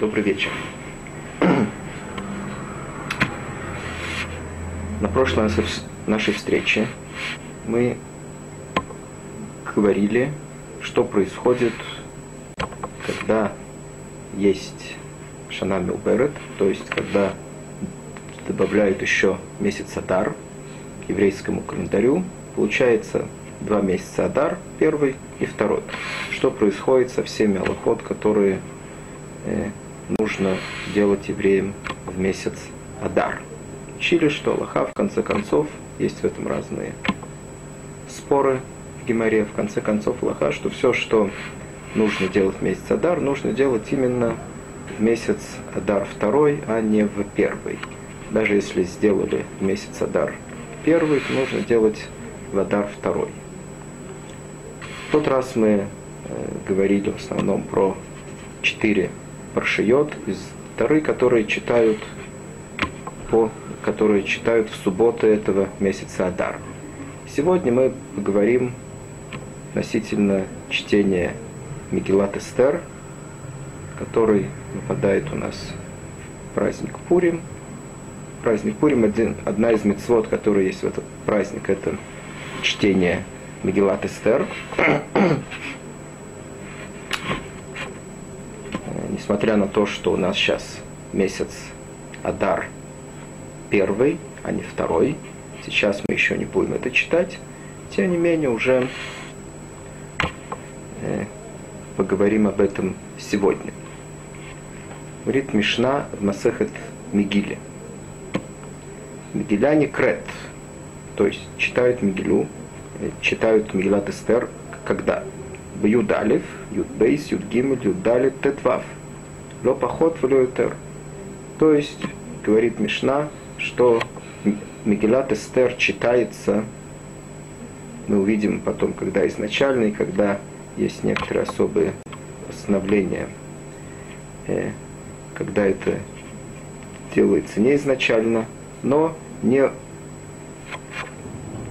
Добрый вечер. На прошлой нашей встрече мы говорили, что происходит, когда есть Шана Милберет, то есть когда добавляют еще месяц Адар к еврейскому календарю, получается два месяца Адар, первый и второй. Что происходит со всеми аллахот, которые э, нужно делать евреям в месяц Адар. Учили, что Аллаха, в конце концов, есть в этом разные споры в Гимаре, в конце концов Аллаха, что все, что нужно делать в месяц Адар, нужно делать именно в месяц Адар второй, а не в первый. Даже если сделали в месяц Адар первый, то нужно делать в Адар второй. В тот раз мы э, говорили в основном про четыре паршиот из Тары, которые читают по которые читают в субботы этого месяца Адар. Сегодня мы поговорим относительно чтения Мегилат Эстер, который выпадает у нас в праздник Пурим. Праздник Пурим, один, одна из мецвод, которая есть в этот праздник, это чтение Мегилат Эстер. Несмотря на то, что у нас сейчас месяц Адар первый, а не второй, сейчас мы еще не будем это читать, тем не менее уже э, поговорим об этом сегодня. Говорит Мишна в Масехет Мигиле. Мигиляне крет, то есть читают Мигилю, э, читают Мигилат Эстер, когда? В Юдалев, Юдбейс, Юдгимель, Юдалет, Тетвав – Ло поход в Леутер. То есть, говорит Мишна, что Мегилат Эстер читается, мы увидим потом, когда изначально и когда есть некоторые особые постановления, э, когда это делается не изначально, но не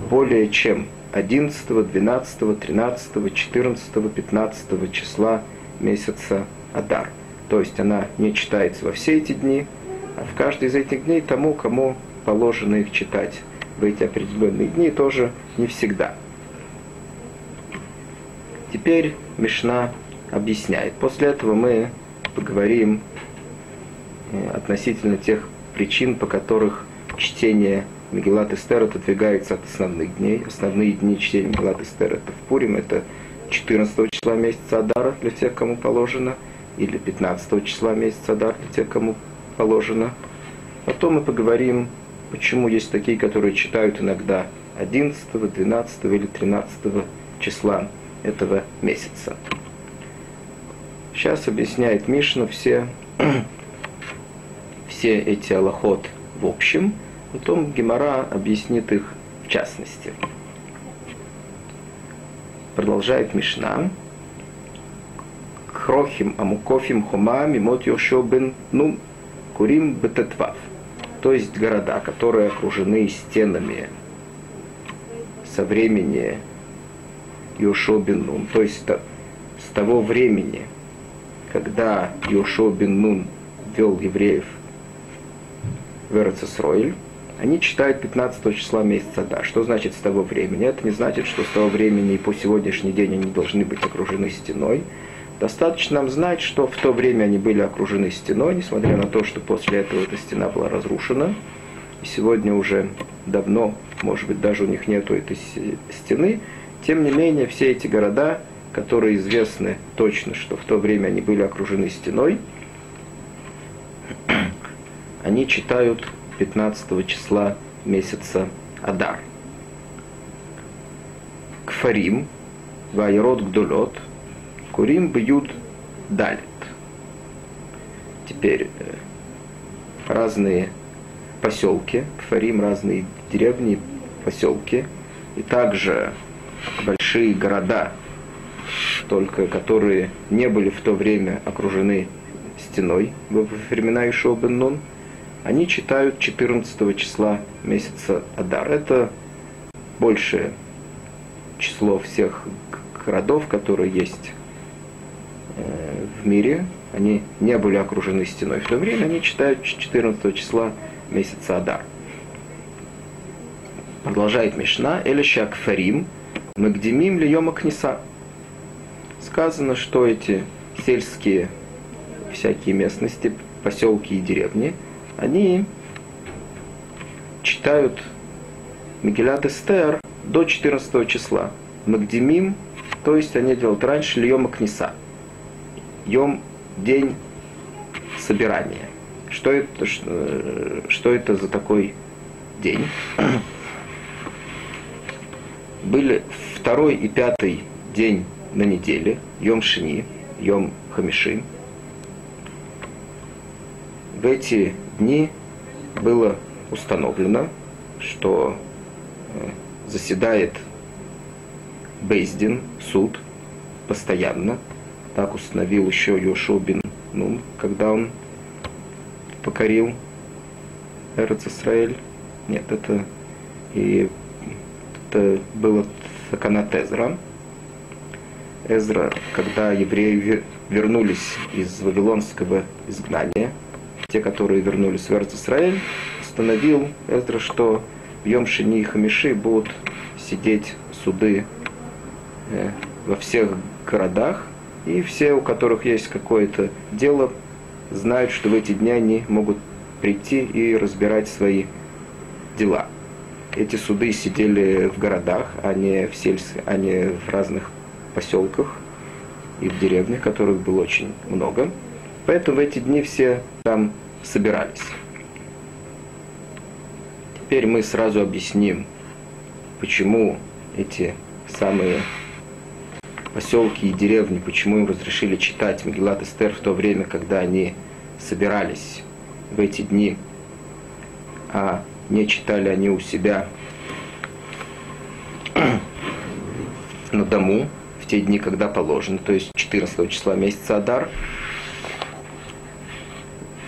более чем 11, 12, 13, 14, 15 числа месяца Адар. То есть она не читается во все эти дни, а в каждый из этих дней тому, кому положено их читать в эти определенные дни, тоже не всегда. Теперь Мишна объясняет. После этого мы поговорим э, относительно тех причин, по которых чтение Мегелат Эстер отодвигается от основных дней. Основные дни чтения Мегелат Эстер это в Пурим, это 14 числа месяца Адара для тех, кому положено – или 15 числа месяца Адар, тех, кому положено. Потом мы поговорим, почему есть такие, которые читают иногда 11, 12 или 13 числа этого месяца. Сейчас объясняет Мишна все, все эти аллахот в общем, потом Гемора объяснит их в частности. Продолжает Мишна. Хрохим, Амукофим, Хома, Мимот Йошо бен ну, Курим Бететвав. То есть города, которые окружены стенами со времени Йошо бен Нун. То есть с того времени, когда Йошо бен Нун вел евреев в Эрцесройль, они читают 15 числа месяца Да. Что значит с того времени? Это не значит, что с того времени и по сегодняшний день они должны быть окружены стеной. Достаточно нам знать, что в то время они были окружены стеной, несмотря на то, что после этого эта стена была разрушена. И сегодня уже давно, может быть, даже у них нету этой стены. Тем не менее, все эти города, которые известны точно, что в то время они были окружены стеной, они читают 15 числа месяца Адар. Кфарим, Вайрод Гдулот – Курим бьют далит. Теперь э, разные поселки, Фарим разные деревни, поселки, и также большие города, только которые не были в то время окружены стеной во времена Ишуа бен Нун, они читают 14 числа месяца Адар. Это большее число всех городов, которые есть в мире, они не были окружены стеной в то время, они читают 14 числа месяца Адар. Продолжает Мишна, Элиша Кфарим, Магдемим Льема Книса. Сказано, что эти сельские всякие местности, поселки и деревни, они читают Мегилат Эстер до 14 числа. Магдемим, то есть они делают раньше Льема Книса. Йом – день собирания. Что это, что, что это за такой день? Были второй и пятый день на неделе, Йом Шини, Йом Хамиши. В эти дни было установлено, что э, заседает Бейздин, суд, постоянно. Так установил еще Йошуа Нун, когда он покорил Эрец Исраэль. Нет, это и это было Саканат Эзра. Эзра, когда евреи вернулись из Вавилонского изгнания, те, которые вернулись в Эрц Исраэль, установил Эзра, что в Йом Шини и Хамиши будут сидеть суды э, во всех городах, и все, у которых есть какое-то дело, знают, что в эти дни они могут прийти и разбирать свои дела. Эти суды сидели в городах, а не в сельских, а не в разных поселках и в деревнях, которых было очень много. Поэтому в эти дни все там собирались. Теперь мы сразу объясним, почему эти самые поселки и деревни, почему им разрешили читать Мегилат Эстер в то время, когда они собирались в эти дни, а не читали они у себя на дому в те дни, когда положено, то есть 14 числа месяца Адар.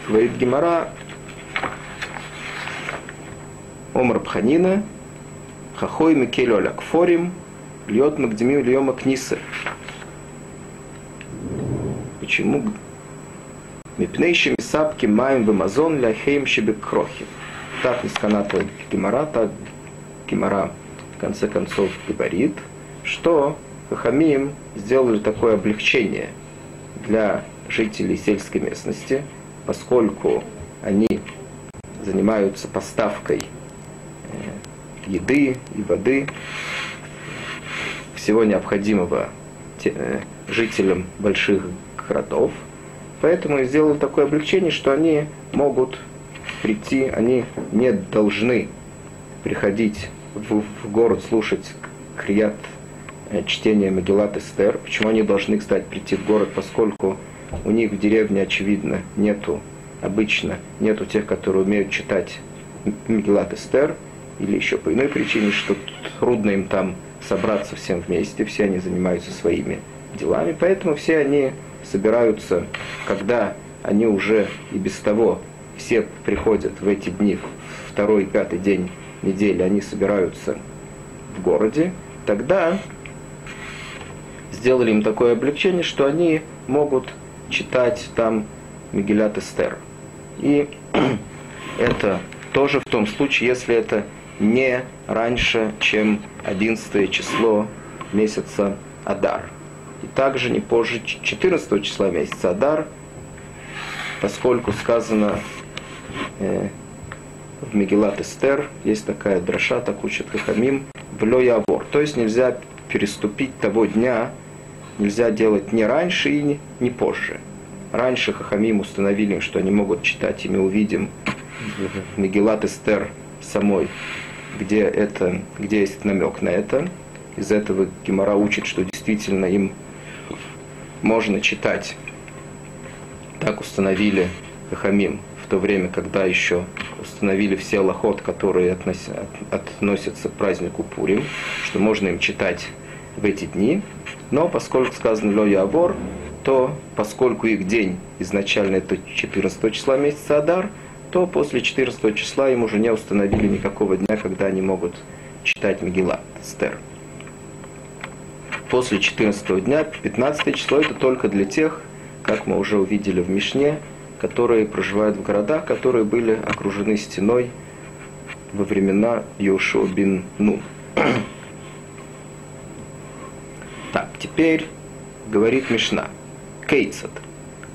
Говорит Гемора, Омар Пханина, Хахой Микелю Алякфорим, Льет Магдемим Льема Книсы. Почему? Мипнейшими сапки маем в Амазон ляхейм крохи. Так несканатывает Гимара, так Гимара в конце концов говорит, что Хахамим сделали такое облегчение для жителей сельской местности, поскольку они занимаются поставкой еды и воды, всего необходимого э, жителям больших городов. Поэтому сделал такое облегчение, что они могут прийти, они не должны приходить в, в город слушать крият э, чтение Магеллат Эстер. Почему они должны, кстати, прийти в город, поскольку у них в деревне, очевидно, нету, обычно нету тех, которые умеют читать Магеллат Эстер – или еще по иной причине, что трудно им там собраться всем вместе, все они занимаются своими делами, поэтому все они собираются, когда они уже и без того все приходят в эти дни, второй, пятый день недели, они собираются в городе, тогда сделали им такое облегчение, что они могут читать там Мегилят Эстер. И это тоже в том случае, если это не раньше, чем 11 число месяца Адар. И также не позже 14 числа месяца Адар, поскольку сказано э, в Мегилат Эстер, есть такая дроша, так учат Хахамим, в Лоявор. То есть нельзя переступить того дня, нельзя делать не раньше и не, не позже. Раньше Хахамим установили, что они могут читать, и мы увидим Мегилат Эстер самой где, это, где есть намек на это. Из этого Гемора учит, что действительно им можно читать. Так установили Хахамим в то время, когда еще установили все лохот, которые относятся, к празднику Пурим, что можно им читать в эти дни. Но поскольку сказано Ло Явор, то поскольку их день изначально это 14 числа месяца Адар, то после 14 числа им уже не установили никакого дня, когда они могут читать Мегила, Стер. После 14 дня, 15 число, это только для тех как мы уже увидели в Мишне, которые проживают в городах, которые были окружены стеной во времена Йошуа бин Нун. Так, теперь говорит Мишна. Кейцат.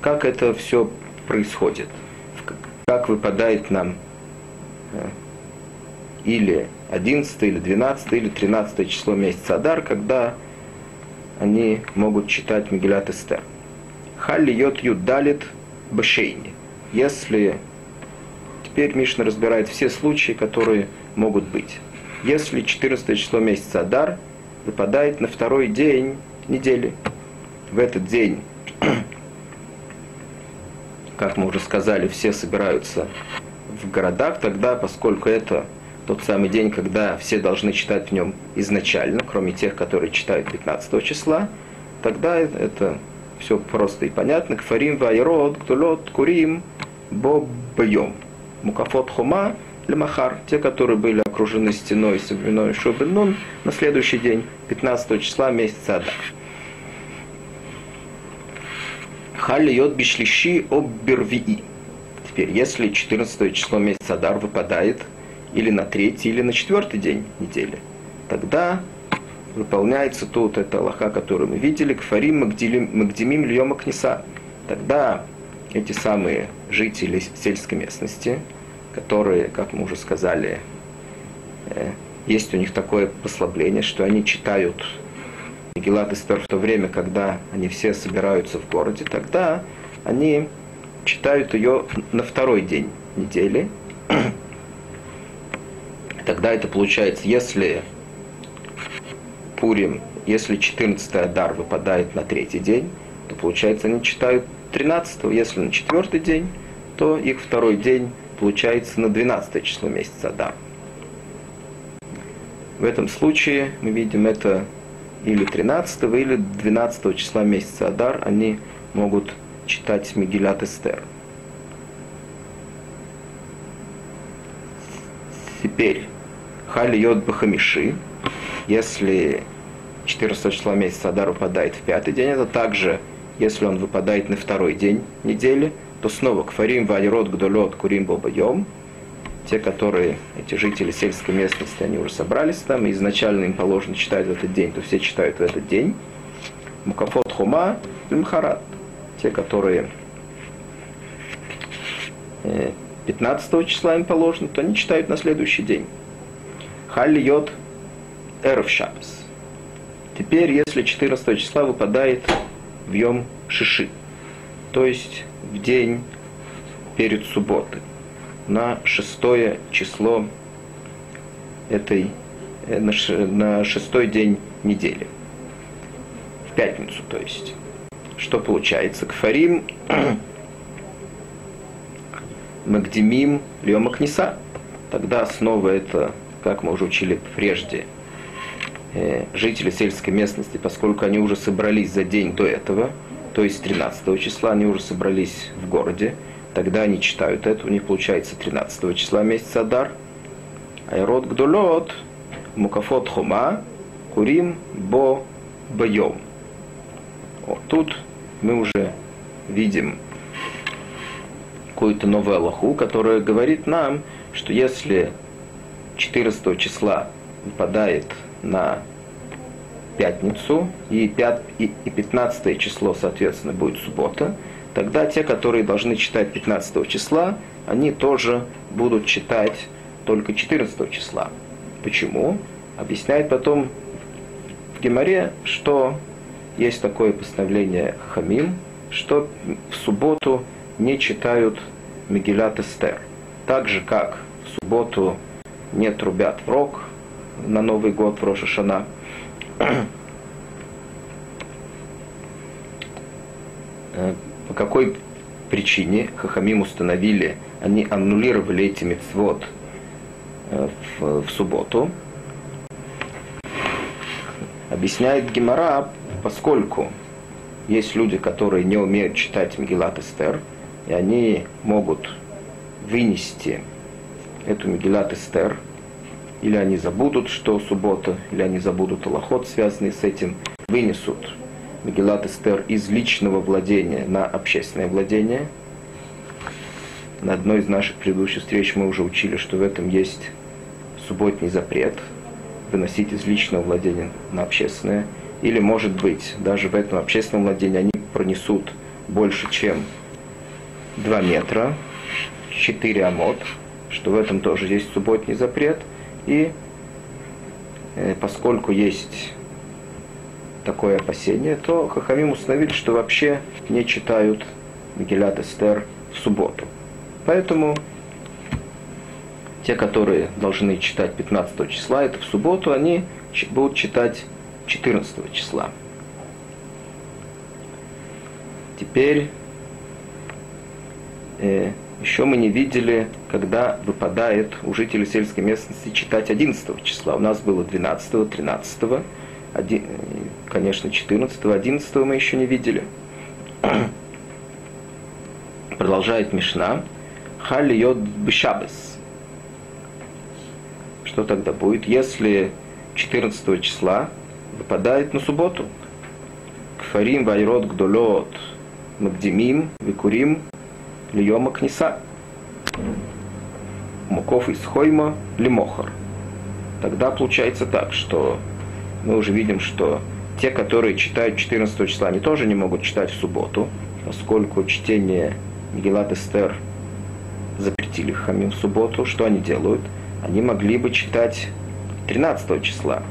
Как это все происходит? Как выпадает нам э, или 11, или 12, или 13 число месяца Адар, когда они могут читать Мегилат Эстер. Халли йод юдалит башейни. Если теперь Мишна разбирает все случаи, которые могут быть. Если 14 число месяца Адар выпадает на второй день недели, в этот день, как мы уже сказали, все собираются в городах, тогда, поскольку это тот самый день, когда все должны читать в нем изначально, кроме тех, которые читают 15 числа, тогда это все просто и понятно. Кфарим вайрод, ктулот, курим, бобьем. Мукафот хума, лемахар, те, которые были окружены стеной с временной Шубенун, на следующий день, 15 числа месяца Адар. Халли йод бишлиши оббервии. Теперь, если 14 число месяца Адар выпадает или на третий, или на четвертый день недели, тогда выполняется тут эта Аллаха, которую мы видели, кфарим магдимим льема кнеса. Тогда эти самые жители сельской местности, которые, как мы уже сказали, э, есть у них такое послабление, что они читают Мегилат Эстер в то время, когда они все собираются в городе, тогда они читают ее на второй день недели. Тогда это получается, если Пурим, если 14 Адар выпадает на третий день, то получается они читают 13 если на четвертый день, то их второй день получается на 12 число месяца Адар. В этом случае мы видим это или 13 или 12 числа месяца. Адар, они могут читать Мегилат Эстер. Теперь Хали Йод Бахамиши, если 14 числа месяца Адар выпадает в пятый день, это также, если он выпадает на второй день недели, то снова Кфарим, Валирот, Гдолот, Курим, Бобайом, те, которые, эти жители сельской местности, они уже собрались там, и изначально им положено читать в этот день, то все читают в этот день. Мукафот Хума, Мхарат, те, которые 15 э, числа им положено, то они читают на следующий день. Халли Йод Эров Шабас. Теперь, если 14 числа выпадает в Йом Шиши, то есть в день перед субботой, на шестое число этой, э, на, шестой день недели, в пятницу, то есть. Что получается? Кфарим Магдимим Льома Книса. Тогда снова это как мы уже учили прежде, э, жители сельской местности, поскольку они уже собрались за день до этого, то есть 13 числа, они уже собрались в городе, тогда они читают это, у них получается 13 числа месяца Адар. Айрод Гдолот, Мукафот Хума, Курим Бо Байом. Вот тут мы уже видим какую-то новую Аллаху, которая говорит нам, что если 14 числа выпадает на пятницу, и, 5, и, и 15 число, соответственно, будет суббота, тогда те, которые должны читать 15 числа, они тоже будут читать только 14 числа. Почему? Объясняет потом в Геморе, что есть такое постановление Хамим, что в субботу не читают Мегилат Эстер. Так же, как в субботу не трубят в рог на Новый год в Рошашана. По какой причине Хахамим установили, они аннулировали эти мецвод э, в, в субботу. Объясняет Гемора, поскольку есть люди, которые не умеют читать Мегилат Эстер, и они могут вынести эту Мегилат Эстер, или они забудут, что суббота, или они забудут Аллахот, связанный с этим, вынесут Мегилат Эстер из личного владения на общественное владение. На одной из наших предыдущих встреч мы уже учили, что в этом есть субботний запрет выносить из личного владения на общественное. Или, может быть, даже в этом общественном владении они пронесут больше, чем 2 метра, 4 амот, что в этом тоже есть субботний запрет. И э, поскольку есть такое опасение, то Хахамим установили, что вообще не читают Мегилят Эстер в субботу. Поэтому те, которые должны читать 15 числа, это в субботу, они будут читать 14 числа. Теперь э, еще мы не видели, когда выпадает у жителей сельской местности читать 11 числа. У нас было 12, 13, 1, конечно, 14, 11 мы еще не видели. Продолжает Мишна. Хали йод бешабес. Что тогда будет, если 14 числа выпадает на субботу? Кфарим вайрод гдолот магдимим викурим льема книса. Муков из хойма лимохар. Тогда получается так, что мы уже видим, что те, которые читают 14 числа, они тоже не могут читать в субботу, поскольку чтение Мегилат Эстер запретили хамим в субботу. Что они делают? Они могли бы читать 13 числа.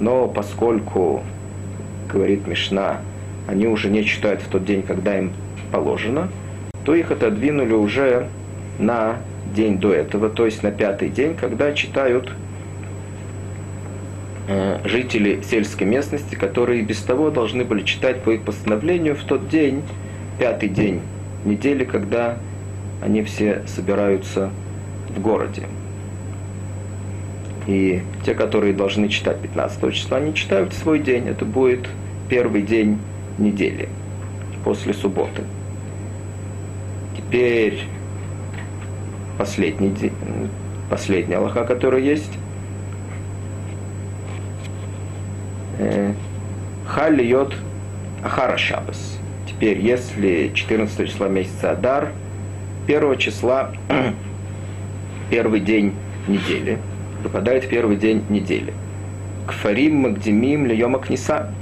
Но поскольку, говорит Мишна, они уже не читают в тот день, когда им положено, то их отодвинули уже на день до этого, то есть на пятый день, когда читают жители сельской местности, которые без того должны были читать по их постановлению в тот день, пятый день недели, когда они все собираются в городе. И те, которые должны читать 15 числа, они читают свой день. Это будет первый день недели после субботы. Теперь последний день, последняя Аллаха, которая есть. Э, Халли йод Ахара Шабас. Теперь, если 14 числа месяца Адар, 1 числа, первый день недели, выпадает первый день недели. Кфарим Магдимим Льема Книса.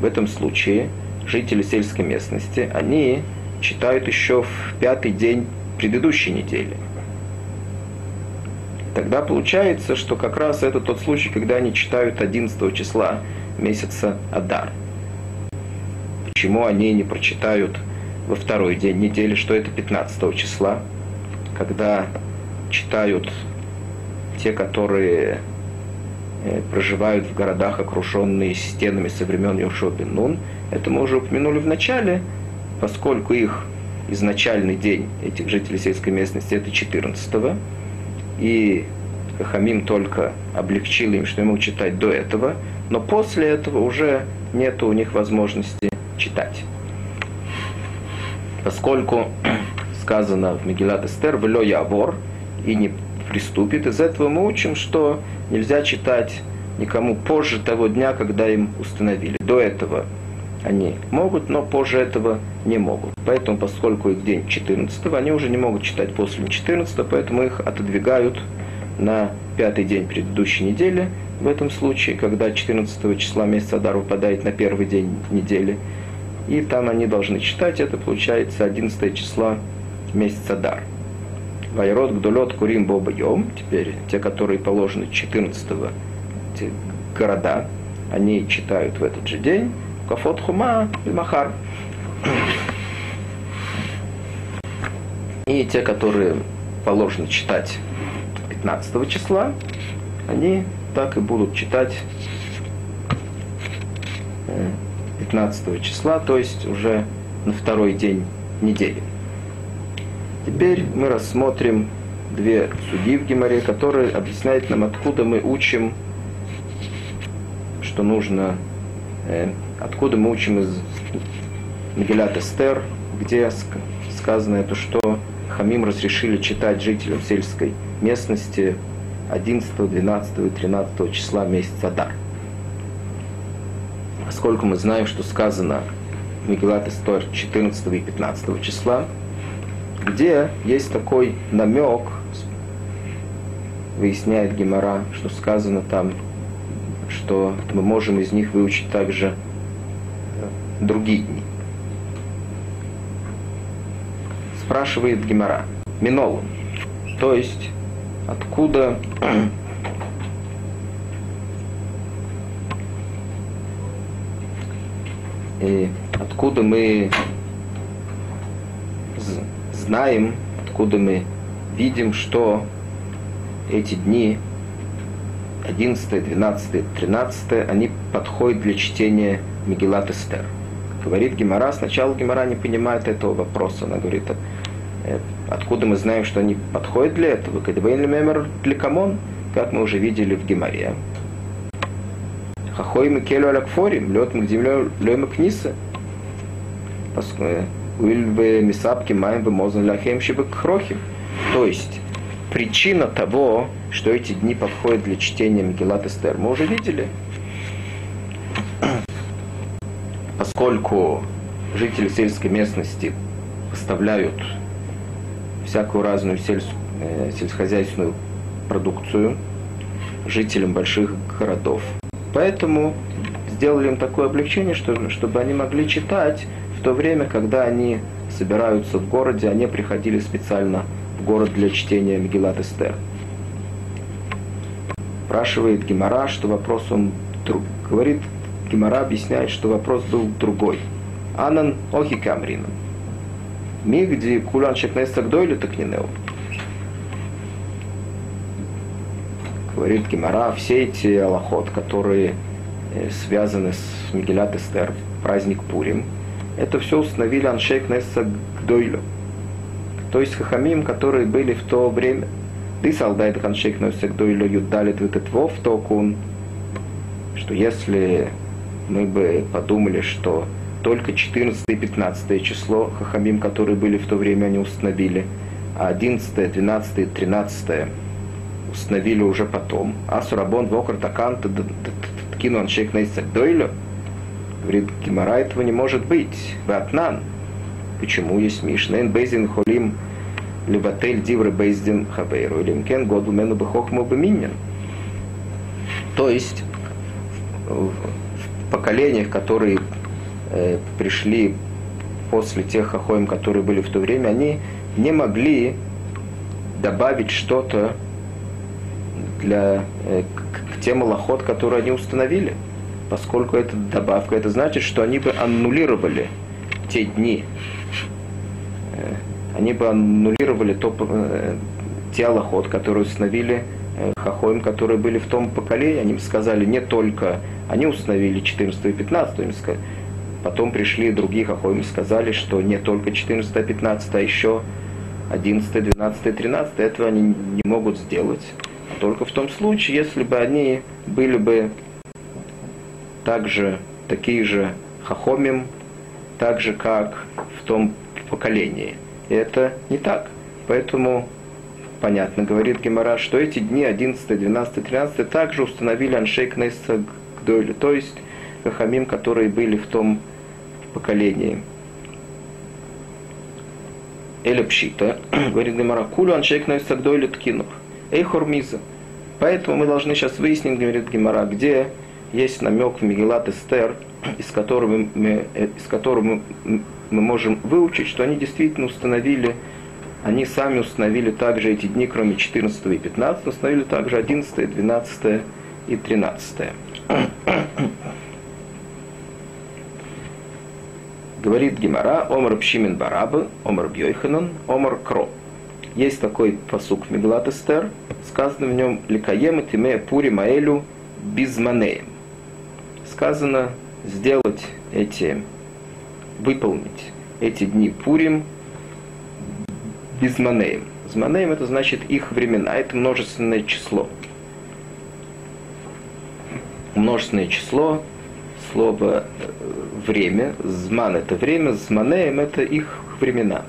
В этом случае жители сельской местности, они читают еще в пятый день предыдущей недели. Тогда получается, что как раз это тот случай, когда они читают 11 числа месяца Адар. Почему они не прочитают во второй день недели, что это 15 числа, когда читают те, которые э, проживают в городах, окруженные стенами со времен Йошуа бен Нун. Это мы уже упомянули в начале, поскольку их изначальный день этих жителей сельской местности это 14 -го, и Хамим только облегчил им, что ему читать до этого, но после этого уже нет у них возможности читать. Поскольку сказано в Мегилат Эстер «Вело явор» и не приступит, из этого мы учим, что нельзя читать никому позже того дня, когда им установили. До этого они могут, но позже этого не могут. Поэтому, поскольку их день 14, они уже не могут читать после 14, поэтому их отодвигают на пятый день предыдущей недели. В этом случае, когда 14 числа месяца Адар выпадает на первый день недели, и там они должны читать, это получается 11 числа месяца Дар. Вайрод, Гдулет, Курим, Боба, Йом. Теперь те, которые положены 14 те города, они читают в этот же день. Кафот Хума Махар. И те, которые положено читать 15 числа, они так и будут читать 15 э, числа, то есть уже на второй день недели. Теперь мы рассмотрим две судьи в Гимаре, которые объясняют нам, откуда мы учим, что нужно э, откуда мы учим из Мегилят Эстер, где сказано это, что Хамим разрешили читать жителям сельской местности 11, 12 и 13 числа месяца Дар. поскольку мы знаем, что сказано Мегилат Истор 14 и 15 числа, где есть такой намек, выясняет Гемора, что сказано там, что мы можем из них выучить также э, другие дни. Спрашивает Гемора, Минолу, то есть откуда и откуда мы знаем, откуда мы видим, что эти дни 11, 12, 13, они подходят для чтения Мегилат Эстер. Говорит Гемора, сначала Гемора не понимает этого вопроса. Она говорит, «Э, откуда мы знаем, что они подходят для этого? כדבעינן למימר לקמן, как мы уже видели в Геморе. חכמים הקלו על הכפרים, להיות מקדימין ליום הכניסה. כדי שיספקו מים ומזון לאחיהם крохим. То есть, причина того, что эти дни подходят для чтения Мегилат Эстер, мы уже видели. Поскольку жители сельской местности поставляют всякую разную сельс... Э, сельскохозяйственную продукцию жителям больших городов. Поэтому сделали им такое облегчение, что, чтобы они могли читать в то время, когда они собираются в городе, они приходили специально в город для чтения Мегилат Эстер. Спрашивает Гимара, что вопрос он друг. Говорит, Гимара объясняет, что вопрос был другой. Анан охи камрина. Кулан шекнеса гдойли так не неу. Говорит Гимара, все эти аллахот, которые э, связаны с Мигелят Эстер, праздник Пурим, это все установили Аншейк Несса Гдойлю. То есть хахамим, которые были в то время. Ты солдат Аншейк Несса Гдойлю Юдалит Витетвов Токун, что если мы бы подумали, что только 14 и 15 число хахамим, которые были в то время, они установили, а 11, 12 и 13 установили уже потом. Асурабон вокр такан ткину аншейк нейсак дойлю. Говорит, Гимара этого не может быть. Ватнан. Почему есть Мишнейн Бейзин Холим Либатель Дивры Бейздин Хабейру или Мкен Году Мену Бехохму Беминин. То есть в поколениях, которые э, пришли после тех хохоем, которые были в то время, они не могли добавить что-то для, э, к, к тем лохот, которые они установили. Поскольку это добавка, это значит, что они бы аннулировали те дни, э, они бы аннулировали то, э, те аллахот, которые установили э, хахоим, которые были в том поколении, они сказали не только, они установили 14 и 15, им сказали, потом пришли другие хахоим и сказали, что не только 14 и 15, а еще 11, 12, 13, этого они не могут сделать. Только в том случае, если бы они были бы также такие же хахомим, так же, как в том поколении. И это не так. Поэтому понятно, говорит Гемора, что эти дни 11, 12, 13 также установили Аншейк Нейса Гдойли, то есть хахамим, которые были в том поколении. Эля говорит Гемора, кулю Аншейк Нейса Гдойли Ткинух. Эй Хормиза. Поэтому мы должны сейчас выяснить, говорит Гемора, где есть намек в Мегилат Эстер, из которого, мы, из которого мы, мы можем выучить, что они действительно установили, они сами установили также эти дни, кроме 14 и 15, установили также 11, 12 и 13. Говорит Гимара, Омар Пшимин Барабы, Омар Бьойханан, Омар Кро. Есть такой посук в Мегалат Эстер, сказано в нем Ликаем и Тиме Пури Маэлю Бизманеем сказано сделать эти, выполнить эти дни Пурим без манеем. Зманеем это значит их времена, это множественное число. Множественное число, слово э, время, зман это время, зманеем это их времена.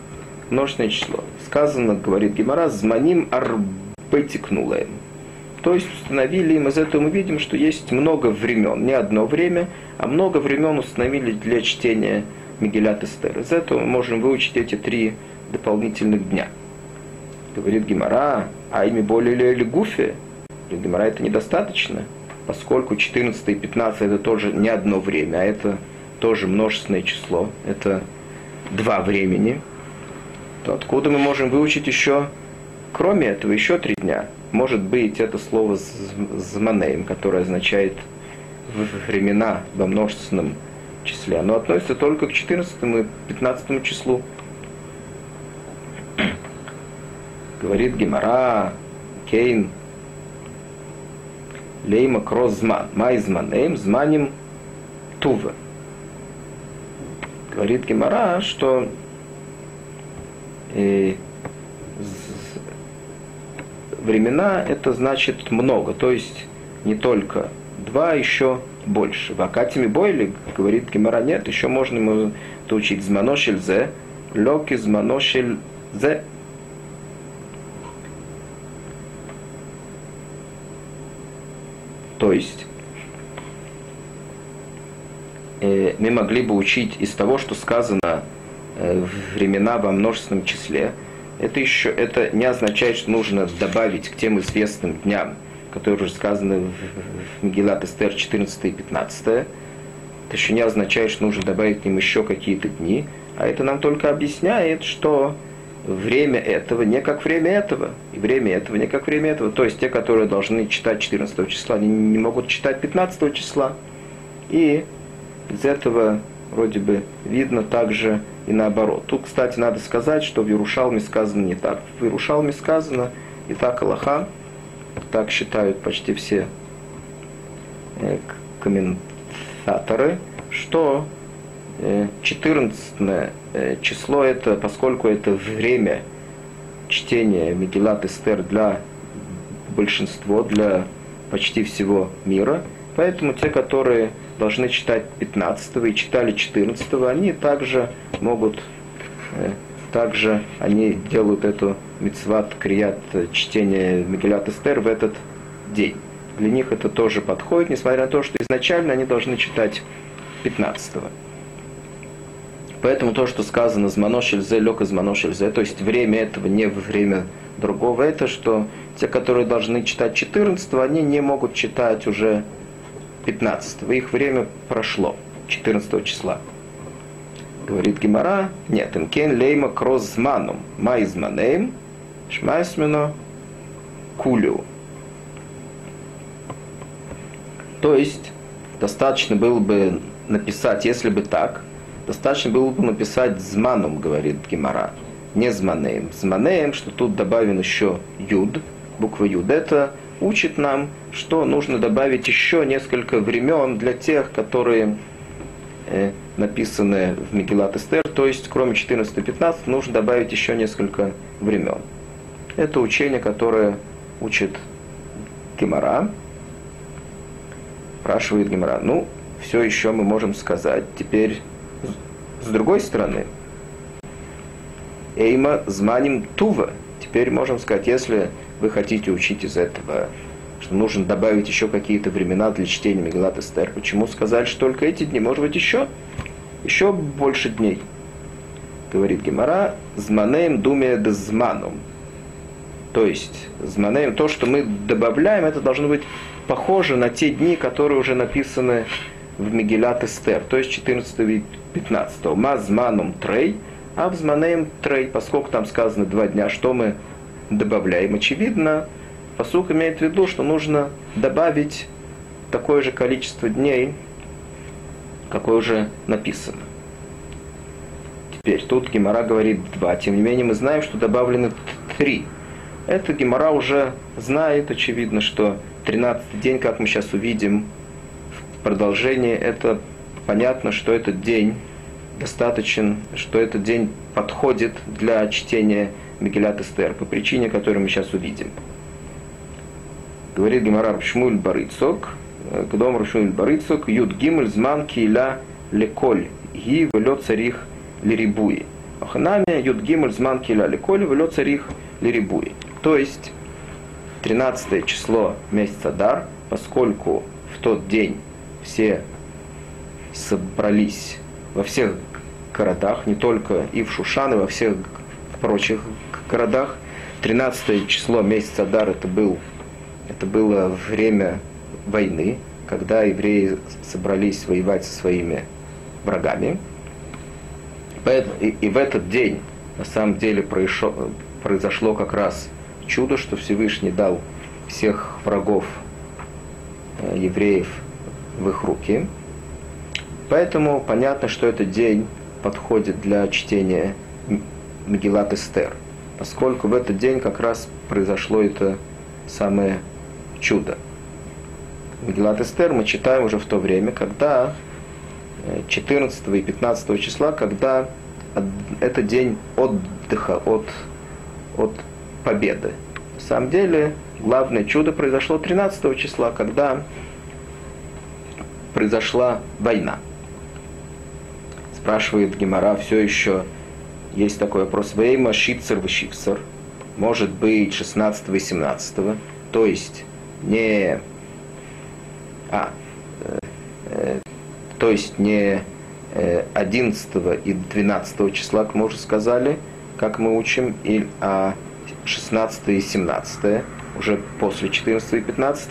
Множественное число. Сказано, говорит Гимара, зманим арбетикнулаем. То есть установили им, из этого мы видим, что есть много времен, не одно время, а много времен установили для чтения Мегилят Эстер. Из этого мы можем выучить эти три дополнительных дня. Говорит Гимара, а ими более или гуфе? Для Гимара это недостаточно, поскольку 14 и 15 это тоже не одно время, а это тоже множественное число, это два времени, то откуда мы можем выучить еще, кроме этого, еще три дня? Может быть, это слово «зманеем», которое означает времена во множественном числе. Оно относится только к 14 и 15 числу. Говорит Гемара, Кейн, Лейма Крозман, Майзманеем, Зманим Тува. Говорит Гемара, что и времена это значит много, то есть не только два, еще больше. В Акатиме Бойли, говорит Гемора, нет, еще можно ему учить зманошель зе, лёки зманошель зе. То есть, э, мы могли бы учить из того, что сказано Э, времена во множественном числе, это еще это не означает, что нужно добавить к тем известным дням, которые уже сказаны в Мегилат Эстер 14 и 15. Это еще не означает, что нужно добавить к ним еще какие-то дни, а это нам только объясняет, что время этого не как время этого, и время этого не как время этого. То есть те, которые должны читать 14 числа, они не могут читать 15 числа. И из этого вроде бы видно также и наоборот. Тут, кстати, надо сказать, что в Ярушалме сказано не так. В Ярушалме сказано и так Аллаха, так считают почти все э, комментаторы, что 14 э, число это, поскольку это время чтения Мегилат Эстер для большинства, для почти всего мира, поэтому те, которые должны читать 15 и читали 14, они также могут, э, также они делают эту мецват крият э, чтения Мегилат Эстер в этот день. Для них это тоже подходит, несмотря на то, что изначально они должны читать 15 -го. Поэтому то, что сказано «зманошельзе», «лёк зманошельзе», то есть время этого не время другого, это что те, которые должны читать 14 они не могут читать уже 15 их время прошло, 14 числа. Говорит Гимара, нет, инкен лейма крозманум, майзманейм, шмайсмено кулю. То есть, достаточно было бы написать, если бы так, достаточно было бы написать зманум, говорит Гимара, не зманеем. Зманеем, что тут добавлен еще юд, буква юд, это учит нам, что нужно добавить еще несколько времен для тех, которые э, написаны в Мегилат Эстер, то есть кроме 14 и 15 нужно добавить еще несколько времен. Это учение, которое учит Гемора. Спрашивает Гемора, ну, все еще мы можем сказать. Теперь, с другой стороны, Эйма зманим тува. Теперь можем сказать, если вы хотите учить из этого, что нужно добавить еще какие-то времена для чтения Мегалат Эстер. Почему сказали, что только эти дни? Может быть, еще, еще больше дней. Говорит Гемара, зманеем думе дезманом. То есть, зманеем, то, что мы добавляем, это должно быть похоже на те дни, которые уже написаны в Мегилат Эстер, то есть 14 и 15. Мазманом трей, а в зманеем трей, поскольку там сказано два дня, что мы добавляем. Очевидно, посух имеет в виду, что нужно добавить такое же количество дней, какое уже написано. Теперь тут Гемора говорит два. Тем не менее, мы знаем, что добавлены три. Это Гемора уже знает, очевидно, что 13 день, как мы сейчас увидим в продолжении, это понятно, что этот день достаточен, что этот день подходит для чтения Мегилат Эстер, по причине, которую мы сейчас увидим. Говорит Гемарар Шмуль Барыцок, Кдом Шмуль Барыцок, Юд Гимель Зман Киля Леколь, Ги Велё Царих Лирибуи. Оханами Юд Гимель Зман Киля Леколь, Велё Царих Лирибуи. То есть, 13 число месяца Дар, поскольку в тот день все собрались во всех городах, не только и в Шушан, и во всех прочих городах. 13 число месяца Дар это, был, это было время войны, когда евреи собрались воевать со своими врагами. И, и в этот день на самом деле произошло, произошло как раз чудо, что Всевышний дал всех врагов э, евреев в их руки. Поэтому понятно, что этот день подходит для чтения Мегилат Эстер, поскольку в этот день как раз произошло это самое чудо. Мегилат Эстер мы читаем уже в то время, когда 14 э, и 15 числа, когда это день отдыха от, от победы. На самом деле, главное чудо произошло 13 числа, когда произошла война. Спрашивает Гемора, все еще есть такой вопрос. Вейма шицер вышивсер. Может быть 16 и 17. То есть не... А, э, э, то есть не 11 э, и 12 числа, как мы уже сказали, как мы учим, и, а 16 и 17 уже после 14 и 15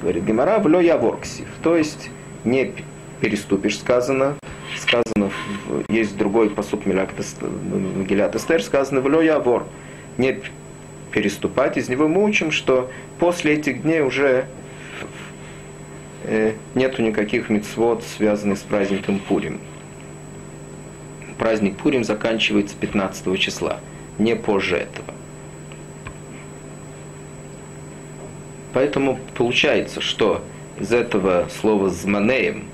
говорит Гемора, в я ворксив. То есть не переступишь, сказано, сказано, есть другой посуд Мегилят Эстер, сказано, в я вор. Не переступать, из него мы учим, что после этих дней уже э, нету никаких мецвод, связанных с праздником Пурим праздник Пурим заканчивается 15 числа, не позже этого. Поэтому получается, что из этого слова «зманеем»,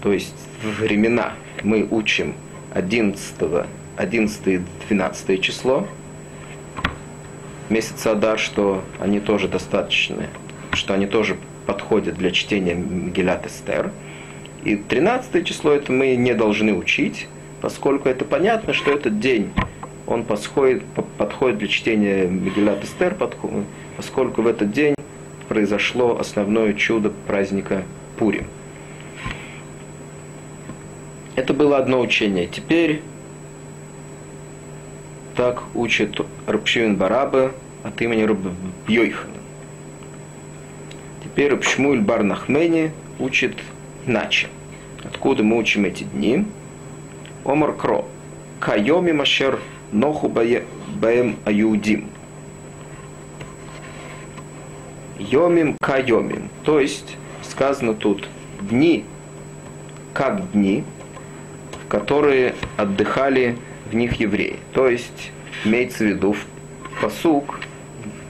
то есть времена, мы учим 11, 11 и 12 число месяца Адар, что они тоже достаточны, что они тоже подходят для чтения Мегилят Эстер. И 13 число это мы не должны учить, поскольку это понятно, что этот день он подходит, подходит для чтения Мегилат Эстер, поскольку в этот день произошло основное чудо праздника Пурим. Это было одно учение. Теперь так учит Рабшивин Бараба от имени Рабьойхана. Теперь Рабшмуль Барнахмени учит иначе. Откуда мы учим эти дни? Омар Кро. Кайоми Машер Ноху Баем Аюдим. Йомим Кайомим. То есть сказано тут дни как дни, в которые отдыхали в них евреи. То есть имеется в виду посук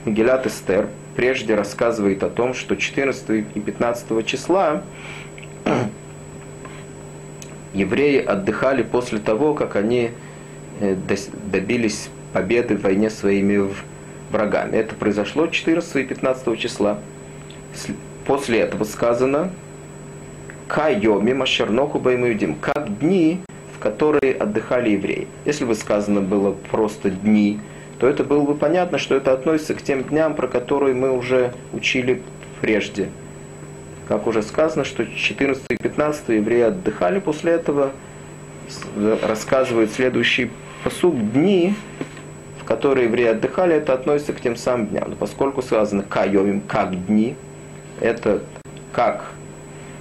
Мегилат Эстер прежде рассказывает о том, что 14 и 15 числа евреи отдыхали после того, как они э, добились победы в войне своими врагами. Это произошло 14 и 15 числа. После этого сказано «Кайоми машерноху баймуюдим» как дни, в которые отдыхали евреи. Если бы сказано было просто «дни», то это было бы понятно, что это относится к тем дням, про которые мы уже учили прежде – как уже сказано, что 14 и 15 евреи отдыхали после этого, рассказывает следующий посуд дни, которые евреи отдыхали, это относится к тем самым дням. Но поскольку сказано кайовим, как дни, это как,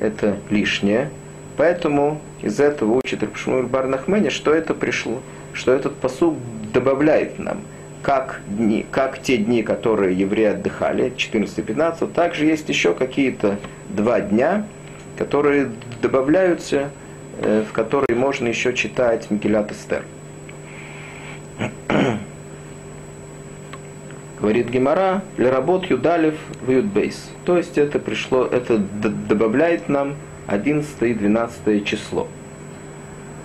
это лишнее, поэтому из этого учит Рабшмур Барнахмени, что это пришло, что этот посуд добавляет нам – как, дни, как те дни, которые евреи отдыхали, 14-15, также есть еще какие-то два дня, которые добавляются, э, в которые можно еще читать Мегилат Эстер. Говорит для работ Юдалев в Юдбейс. То есть это пришло, это добавляет нам 11 и 12 число.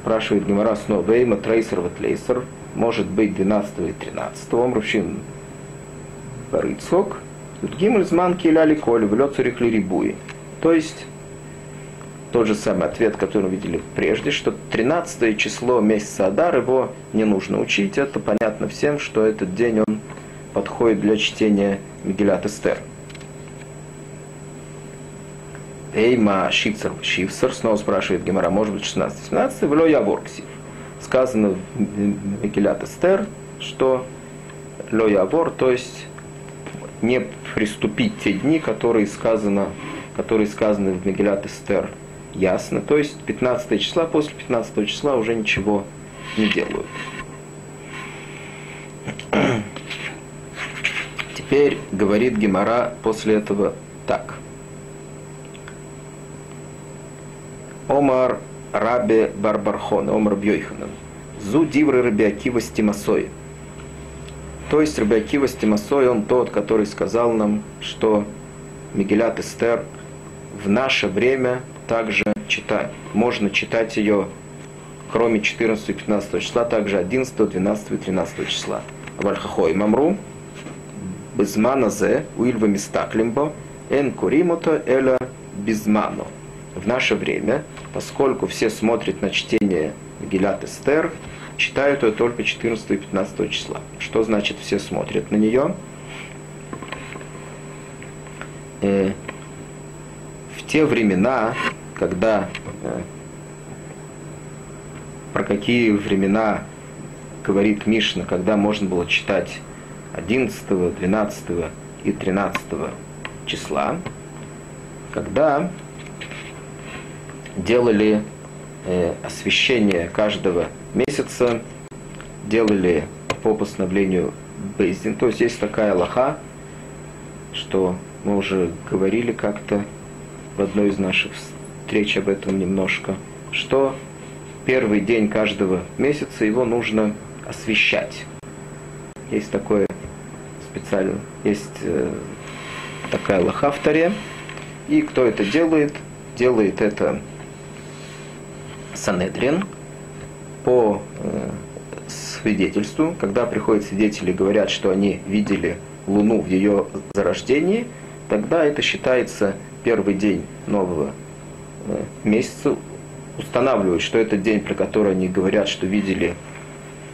Спрашивает Гемора снова, Вейма Трейсер Ватлейсер, может быть 12 и 13, Омрущин Барыцхок, Гимль Зман Киляли Коль, Влет Цурихли Рибуи. То есть тот же самый ответ, который мы видели прежде, что 13 число месяца Адар, его не нужно учить, это понятно всем, что этот день он подходит для чтения Мегилат Эстер. Эйма Шивцер Шивцер, снова спрашивает Гемора, может быть 16-17, вло я ворксив. Сказано в Мегилат Эстер, что ло явор, то есть не приступить те дни, которые сказано, которые сказаны в Мегилат Эстер ясно, то есть 15 числа, после 15 числа уже ничего не делают. Теперь говорит Гемора после этого так. Омар Рабе Барбархон, Омар Бьойханан. Зу дивры Рабиакива Стимасой. То есть Рабиакива Стимасой, он тот, который сказал нам, что Мигелят Эстер в наше время также читать. Можно читать ее кроме 14 и 15 числа, также 11, 12 и 13 числа. Вальхахой Мамру, Безмана зе, уильва мистаклимбо, эн куримото эля безмано. В наше время, поскольку все смотрят на чтение Гилят Эстер, читают ее только 14 и 15 числа. Что значит все смотрят на нее? Э, в те времена, когда э, про какие времена говорит Мишна, когда можно было читать 11, 12 и 13 числа, когда делали э, освещение каждого месяца, делали по постановлению Бейздин. То есть есть такая лоха, что мы уже говорили как-то в одной из наших встреч об этом немножко, что первый день каждого месяца его нужно освещать. Есть такое специально, есть э, такая лоха в таре. И кто это делает? Делает это Санедрин по э, свидетельству, когда приходят свидетели и говорят, что они видели Луну в ее зарождении, тогда это считается первый день нового э, месяца, устанавливают, что это день, про который они говорят, что видели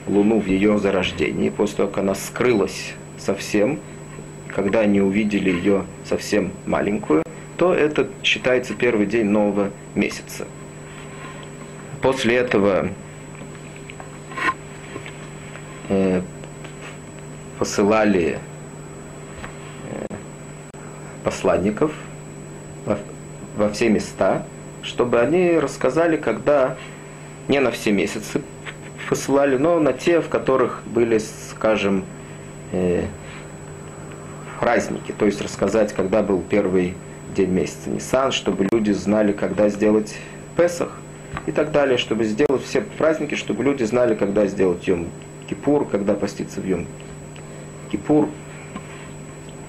Луну в ее зарождении, после того, как она скрылась совсем, когда они увидели ее совсем маленькую, то это считается первый день нового месяца. После этого э, посылали э, посланников во, во все места, чтобы они рассказали, когда не на все месяцы посылали, но на те, в которых были, скажем, праздники, то есть рассказать, когда был первый день месяца Нисан, чтобы люди знали, когда сделать Песах и так далее, чтобы сделать все праздники, чтобы люди знали, когда сделать Йом Кипур, когда поститься в Йом Кипур.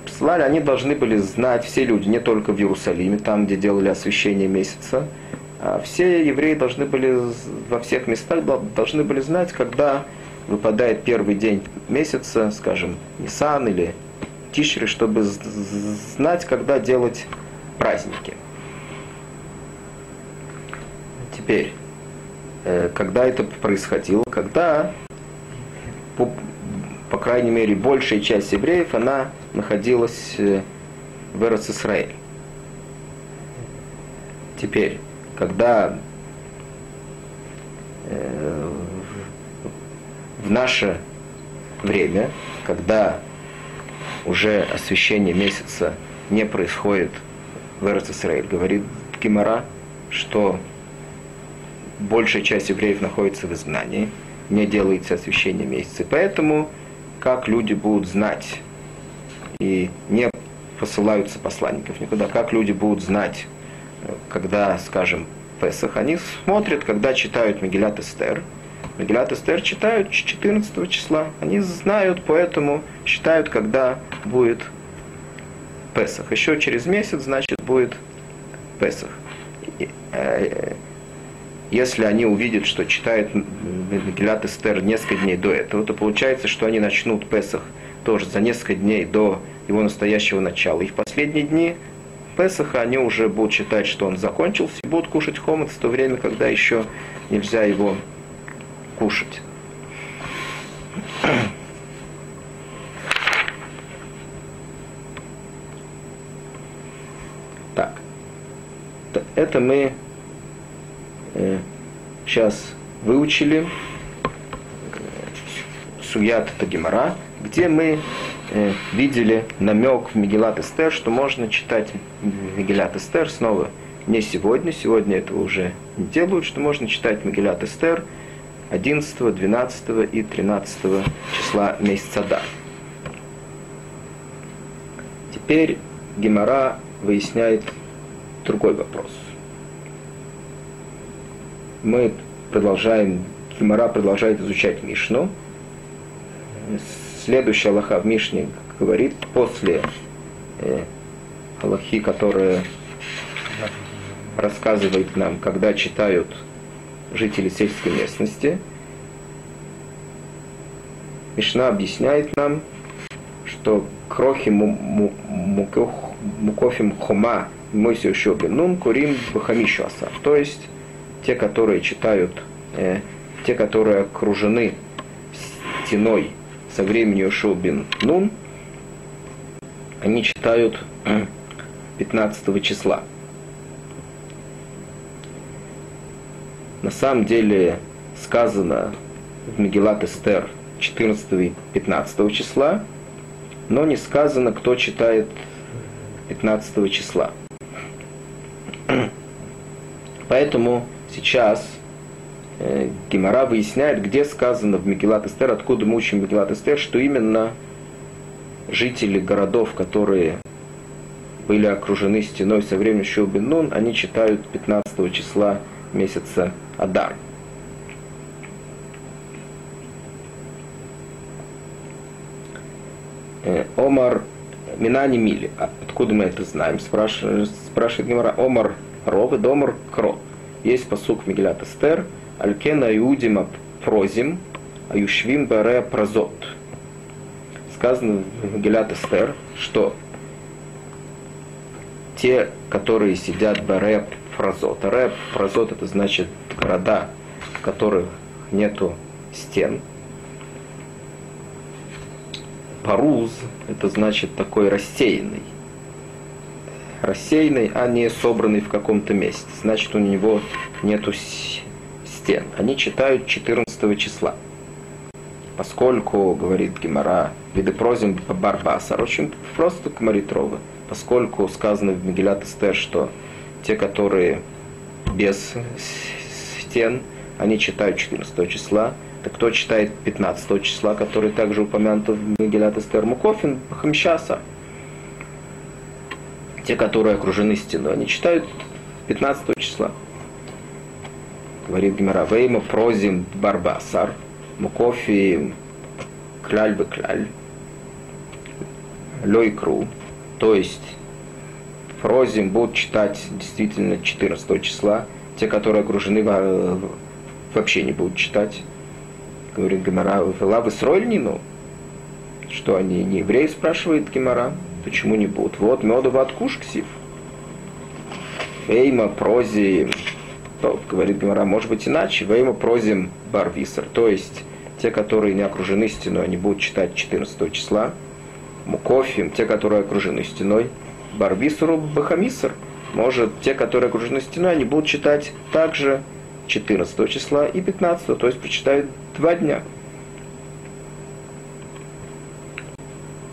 Присылали, они должны были знать, все люди, не только в Иерусалиме, там, где делали освящение месяца, а все евреи должны были во всех местах должны были знать, когда выпадает первый день месяца, скажем, Нисан или Тишри, чтобы знать, когда делать праздники. Теперь, э, когда это происходило, когда, по, по крайней мере, большая часть евреев, она находилась э, в Эрцисраэль. Теперь, когда э, в наше время, когда уже освещение месяца не происходит в Эрцисраэль, говорит Гимара, что большая часть евреев находится в изгнании, не делается освещение месяца. Поэтому как люди будут знать и не посылаются посланников никуда, как люди будут знать, когда, скажем, Песах, они смотрят, когда читают Мегилят Эстер. Мегилят Эстер читают 14 числа. Они знают, поэтому считают, когда будет Песах. Еще через месяц, значит, будет Песах. Э, если они увидят, что читают Мегилат Эстер несколько дней до этого, то получается, что они начнут Песах тоже за несколько дней до его настоящего начала. И в последние дни Песаха они уже будут считать, что он закончился, и будут кушать хомец в то время, когда еще нельзя его кушать. Так, это мы э, сейчас выучили. Суят Тагимара, где мы э, видели намек в Мегилат Эстер, что можно читать Мегилат Эстер снова не сегодня, сегодня этого уже не делают, что можно читать Мегилат Эстер – 11, 12 и 13 числа месяца Дар. Теперь Гемора выясняет другой вопрос. Мы продолжаем, Гемора продолжает изучать Мишну. Следующая Аллаха в Мишне говорит, после э, Аллахи, которая рассказывает нам, когда читают жители сельской местности, Мишна объясняет нам, что крохи мукофим мойся еще нун курим бахамишу аса. То есть те, которые читают, э, те, которые окружены стеной со времени Ушубин Нун, они читают 15 числа. На самом деле сказано в Мегилат Эстер 14 и 15 числа, но не сказано, кто читает 15 числа. Поэтому сейчас э, Гимара выясняет, где сказано в Мегилат Эстер, откуда мы учим Мегилат Эстер, что именно жители городов, которые были окружены стеной со временем Шилбин они читают 15 числа месяца Адар. Э, Омар Минани Мили. А откуда мы это знаем? Спрашивает, спрашивает Гемора. Омар Ров и Домар Кро. Есть посук Мигелят Эстер. Алькена Иудима Прозим, Аюшвим Бере Прозот. Сказано в Мигелят Эстер, что те, которые сидят Бере Прозот. Ре Прозот это значит города, в которых нету стен, Паруз – это значит такой рассеянный. Рассеянный, а не собранный в каком-то месте. Значит, у него нету стен. Они читают 14 числа. Поскольку, говорит Гемора, видопрозим Барбасар, очень просто говорит Рова, поскольку сказано в Мегилат Эстер, что те, которые без стен, они читают 14 числа, так кто читает 15 числа, который также упомянут в Мегилат Эстер Мукофин, Хамшаса? Те, которые окружены стеной, они читают 15 числа. Говорит Гимара, Вейма прозим барбасар, мукофи кляль бы кляль, лойкру. То есть прозим будут читать действительно 14 числа. Те, которые окружены, вообще не будут читать. Говорит Гемара, Лавы Срольнину, что они не евреи, спрашивает Гемара, почему не будут? Вот медово от кушксив. Вейма прози, то, говорит Гемара, может быть иначе, Вейма прозим барвисер, то есть те, которые не окружены стеной, они будут читать 14 числа, Мукофим, те, которые окружены стеной, Барвисеру Бахамисер, может, те, которые окружены стеной, они будут читать также 14 числа и 15, то есть прочитают два дня.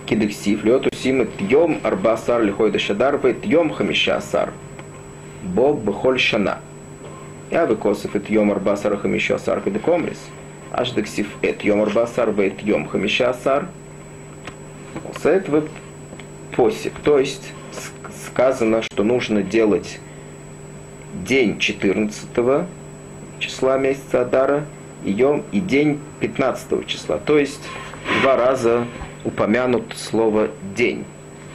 Кидексив, льоту симы тьем арбасар лихой дашадар ве тьем хамишасар. Бог бхоль шана. Я выкосов et йом арбасар хамишасар кедекомрис. Аж дексив эт йом арбасар ве тьем хамишасар. С этого посик. То есть сказано, что нужно делать день 14 числа месяца Адара и, и день 15 числа. То есть два раза упомянут слово день.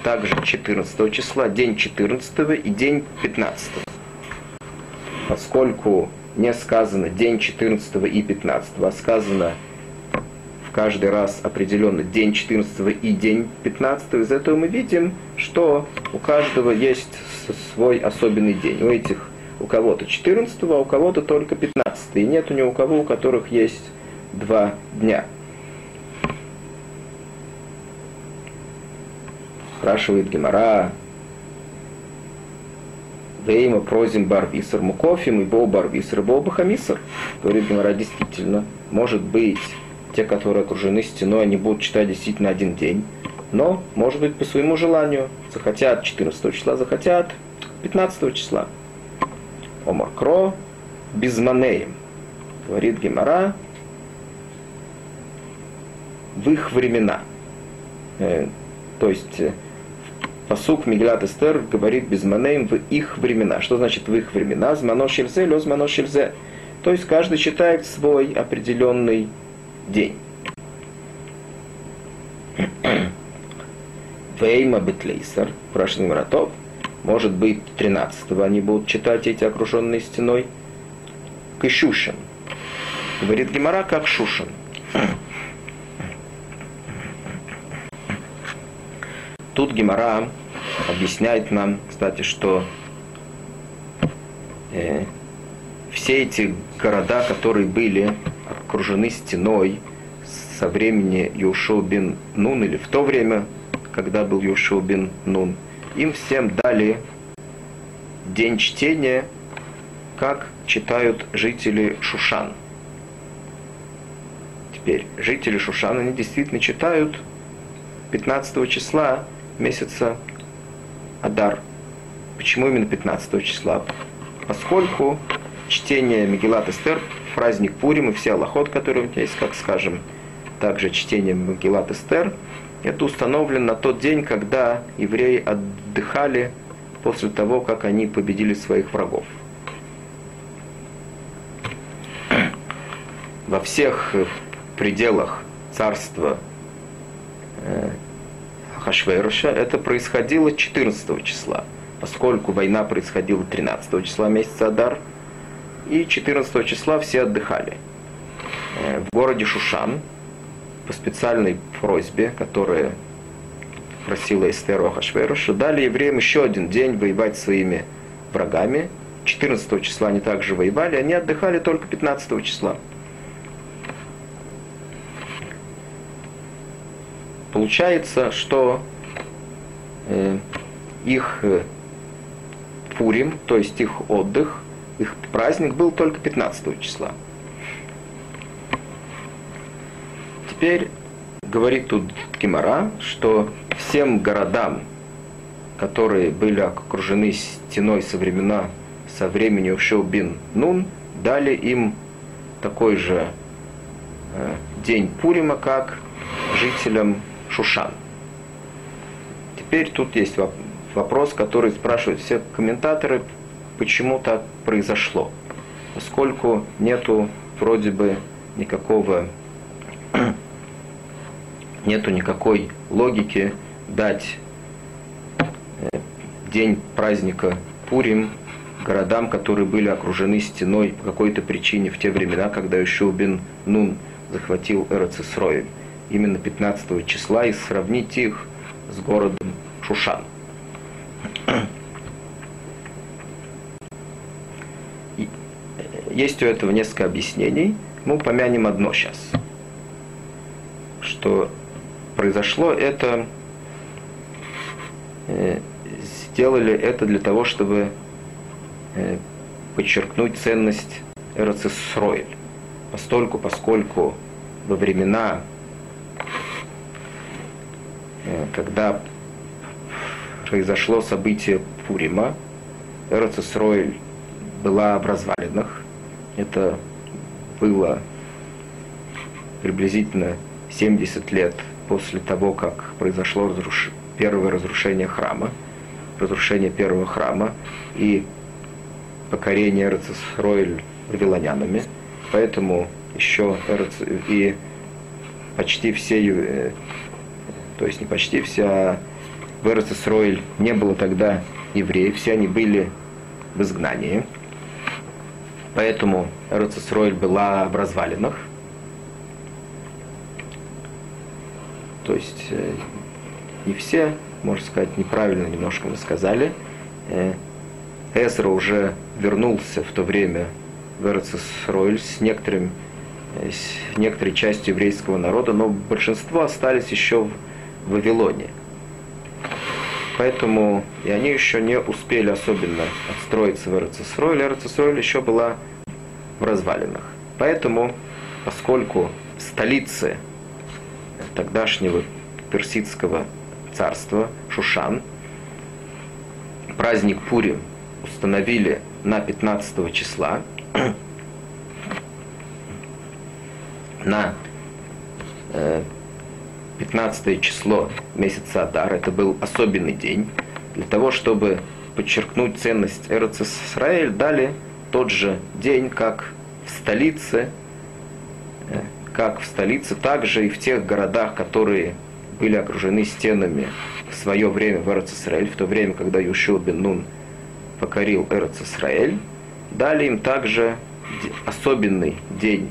Также 14 числа, день 14 и день 15. Поскольку не сказано день 14 и 15, а сказано каждый раз определенно день 14 и день 15, из этого мы видим, что у каждого есть свой особенный день. У этих у кого-то 14, а у кого-то только 15. И нету ни у кого, у которых есть два дня. Спрашивает Гемора, Вейма прозим барвисер мукофим и бо барвисер бо бахамисер. Говорит Гимара, действительно, может быть, те, которые окружены стеной, они будут читать действительно один день. Но, может быть, по своему желанию. Захотят 14 числа, захотят 15 числа. Омакро безманеем. Говорит Гемора, в их времена. Э, то есть э, посук Миглят Эстер говорит безманеем в их времена. Что значит в их времена? Змано шельзе, лё змано шельзе. То есть каждый считает свой определенный день. Вейма Бетлейсер, Прашный Маратов, может быть, 13-го они будут читать эти окруженные стеной. Кишушин. Говорит Гемора, как Шушин. Тут Гемора объясняет нам, кстати, что э, все эти города, которые были окружены стеной со времени Юшо бин Нун, или в то время, когда был Юшо бин Нун, им всем дали день чтения, как читают жители Шушан. Теперь, жители Шушана, они действительно читают 15 числа месяца Адар. Почему именно 15 числа? Поскольку чтение Мегилат Эстер, праздник Пурим и все аллахот, которые у тебя есть, как скажем, также чтение Мегилат Эстер, это установлено на тот день, когда евреи отдыхали после того, как они победили своих врагов. Во всех пределах царства э, Хашверуша это происходило 14 числа, поскольку война происходила 13 числа месяца Адар, и 14 числа все отдыхали. Э, в городе Шушан по специальной просьбе, которая просила Эстеру Ахашверуша, дали евреям еще один день воевать своими врагами. 14 числа они также воевали, они отдыхали только 15 числа. Получается, что э, их э, Пурим, то есть их отдых, их праздник был только 15 числа. Теперь говорит тут Кимара, что всем городам, которые были окружены стеной со времена, со времени Ушел бин Нун, дали им такой же э, день Пурима, как жителям Шушан. Теперь тут есть вопрос, который спрашивают все комментаторы, почему так произошло. Поскольку нету вроде бы никакого нету никакой логики дать э, день праздника Пурим городам, которые были окружены стеной по какой-то причине в те времена, когда еще бин Нун захватил Эрцисроиль, именно 15 числа, и сравнить их с городом Шушан. И э, есть у этого несколько объяснений. Мы упомянем одно сейчас. Что произошло это, э, сделали это для того, чтобы э, подчеркнуть ценность Эрцисроиль. Постольку, поскольку во времена, э, когда произошло событие Пурима, Эрцисроиль была в развалинах. Это было приблизительно 70 лет после того, как произошло разруш... первое разрушение храма, разрушение первого храма и покорение Эрцисроиль вавилонянами. Поэтому еще Эрц... и почти все, э, то есть не почти все, а в Эрцисроиль не было тогда евреев, все они были в изгнании. Поэтому Эрцисроиль была в развалинах – То есть э, не все, можно сказать, неправильно немножко мы сказали. Э, Эзра уже вернулся в то время в Эрцисройль с некоторым э, с некоторой частью еврейского народа, но большинство остались еще в Вавилоне. Поэтому и они еще не успели особенно отстроиться в Эрцесройле. Эрцесройль еще была в развалинах. Поэтому, поскольку столицы тогдашнего персидского царства Шушан праздник Пури установили на 15 числа, на 15 э, число месяца Адар, это был особенный день, для того, чтобы подчеркнуть ценность Эрц Исраэль, дали тот же день, как в столице, э, как в столице, также и в тех городах, которые были окружены стенами в свое время в Эрц Исраэль, в то время, когда Юшил бен Нун покорил Эрц Исраэль, дали им также особенный день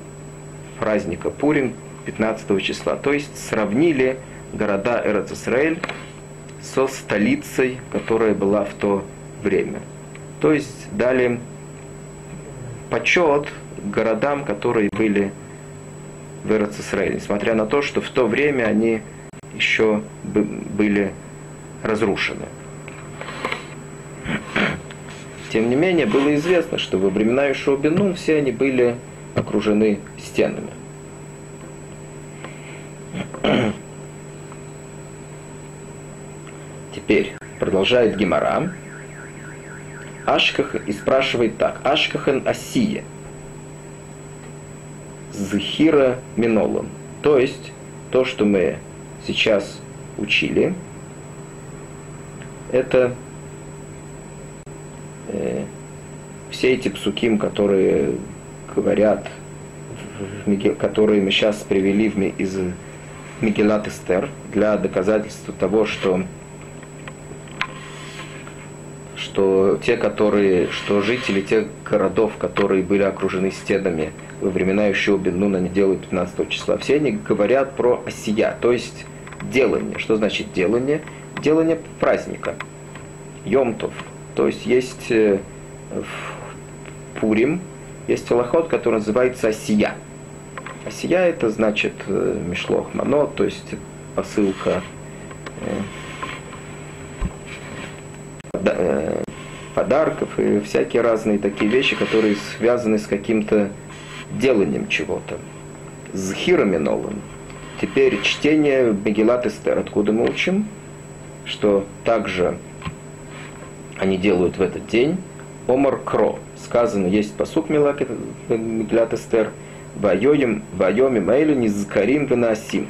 праздника Пурим 15 числа. То есть сравнили города Эрц Исраэль со столицей, которая была в то время. То есть дали почет городам, которые были в Эрц Исраэль, несмотря на то, что в то время они еще были разрушены. Тем не менее, было известно, что во времена Ишуа Бенун все они были окружены стенами. Теперь продолжает Гимара. Ашках и спрашивает так. Ашкахен Асия. Зхира Минолом. То есть, то, что мы сейчас учили, это э, все эти псуким, которые говорят, которые мы сейчас привели из Мегелат Эстер для доказательства того, что что те, которые, что жители тех городов, которые были окружены стенами во времена еще Беннуна, они делают 15 числа, все они говорят про осия, то есть делание. Что значит делание? Делание праздника. Йомтов. То есть есть э, в Пурим, есть аллахот, который называется осия. Осия это значит э, мишлох мано, то есть посылка э, подарков и всякие разные такие вещи, которые связаны с каким-то деланием чего-то. С хироминолом. Теперь чтение Мегилат Эстер. Откуда мы учим? Что также они делают в этот день. Омар Кро. Сказано, есть посук Мегилат Эстер. Вайоим, вайоми Эйлю Низкарим Венасим.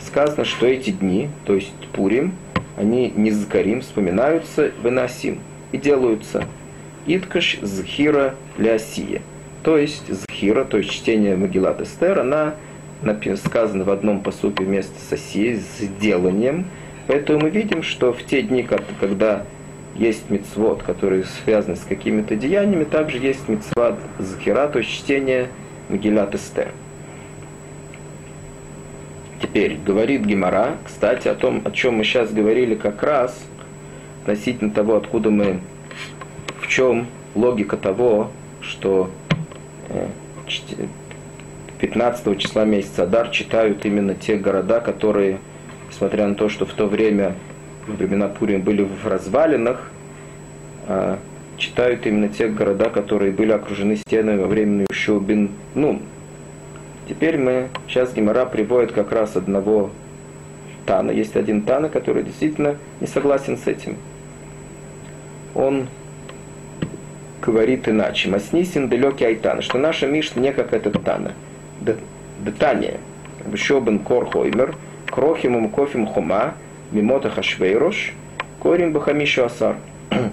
Сказано, что эти дни, то есть Пурим, они Низкарим вспоминаются Венасим и делаются. Иткаш Зхира Лясия. То есть Зхира, то есть чтение Магилат Эстер, она сказано в одном посуке вместо соси с деланием. Поэтому мы видим, что в те дни, когда есть мицвод, который связан с какими-то деяниями, также есть мицвод захира, то есть чтение Магилат Эстер. Теперь говорит Гимара, кстати, о том, о чем мы сейчас говорили как раз, относительно того, откуда мы, в чем логика того, что э, 15 числа месяца Адар читают именно те города, которые, несмотря на то, что в то время, во времена Пурим, были в развалинах, а, читают именно те города, которые были окружены стенами во время Ющубин Нун. Теперь мы, сейчас Гимара приводит как раз одного Тана. Есть один Тана, который действительно не согласен с этим он говорит иначе. מתניתין דלא כי האי תנא, что наша Мишна не как этот Тана. דתניא. רבי יהושע בן קרחה אומר, כרכין המוקפין חומה, מימות אחשורוש, קורין בחמישה עשר. מאי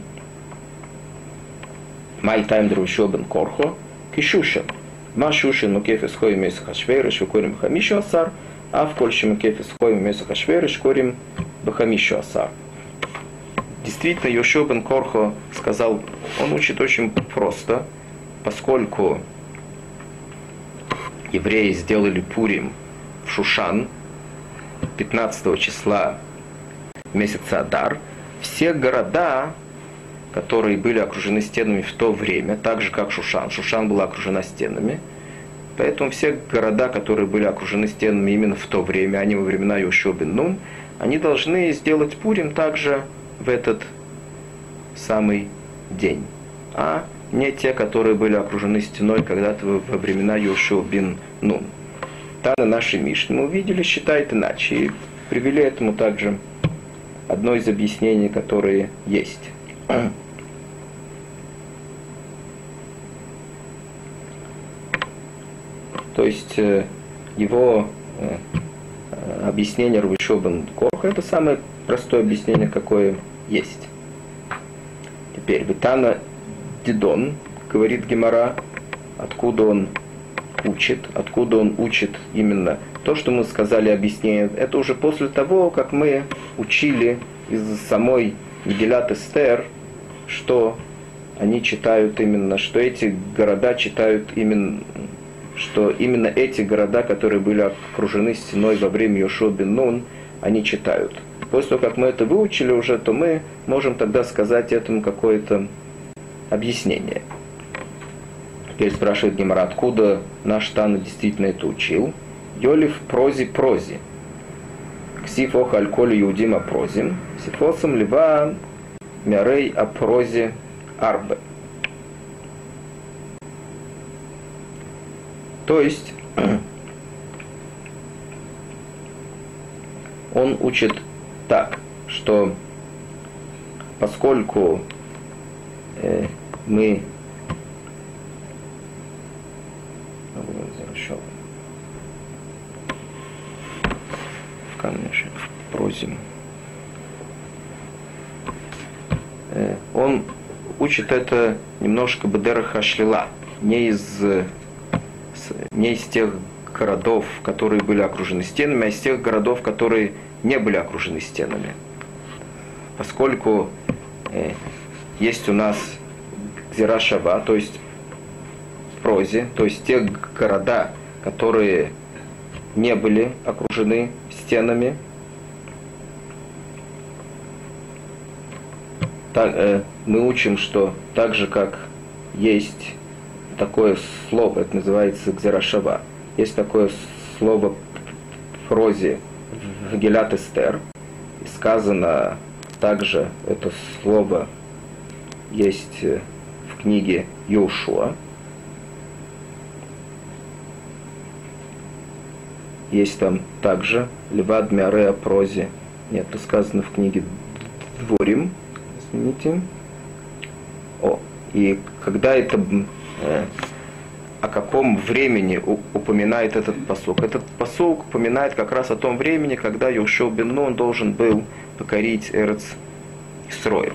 טעמא דרבי יהושע בן קרחה, כי שושן. מה שושן מוקפת חומה מימות אחשורוש, קורין בחמישה עשר, אף כל שמוקפת חומה מימות אחשורוש, קורין бахамишу асар. Действительно, Йошуа бен Корхо сказал, он учит очень просто, поскольку евреи сделали Пурим в Шушан 15 числа месяца Адар, все города, которые были окружены стенами в то время, так же как Шушан, Шушан была окружена стенами, поэтому все города, которые были окружены стенами именно в то время, а не во времена Йошуа бен Нун, они должны сделать Пурим также в этот самый день, а не те, которые были окружены стеной когда-то во времена Йошуа бин Нун. Тана нашей Мишны мы увидели, считает иначе. И привели этому также одно из объяснений, которые есть. То есть э, его э, объяснение Рубишобан Корха это самое простое объяснение, какое есть. Теперь Витана Дидон, говорит Гемора, откуда он учит, откуда он учит именно то, что мы сказали объяснение, это уже после того, как мы учили из самой Мегилат Эстер, что они читают именно, что эти города читают именно, что именно эти города, которые были окружены стеной во время Йошуа бен Нун, они читают. После того, как мы это выучили уже, то мы можем тогда сказать этому какое-то объяснение. Теперь спрашивает Гемара, откуда наш Тана действительно это учил. Йолив прози прози. Ксиф оха альколи иудима прозим. Сифосом лива мярей апрози арбе. То есть он учит так, что поскольку э, мы конечно, просим. Э, он учит это немножко Бедера шлила, не из, не из тех городов, которые были окружены стенами, а из тех городов, которые не были окружены стенами. Поскольку э, есть у нас Зирашава, то есть прозе, то есть те города, которые не были окружены стенами. Так, э, мы учим, что так же, как есть такое слово, это называется гзерашава, есть такое слово в прозе Гелят Эстер, и сказано также это слово есть э, в книге Йошуа, Есть там также Левад Миареа Прози. Нет, это сказано в книге Дворим. Извините. О, и когда это э, о каком времени упоминает этот посук? Этот посук упоминает как раз о том времени, когда Йошуа бен Нун должен был покорить Эрец Исроил.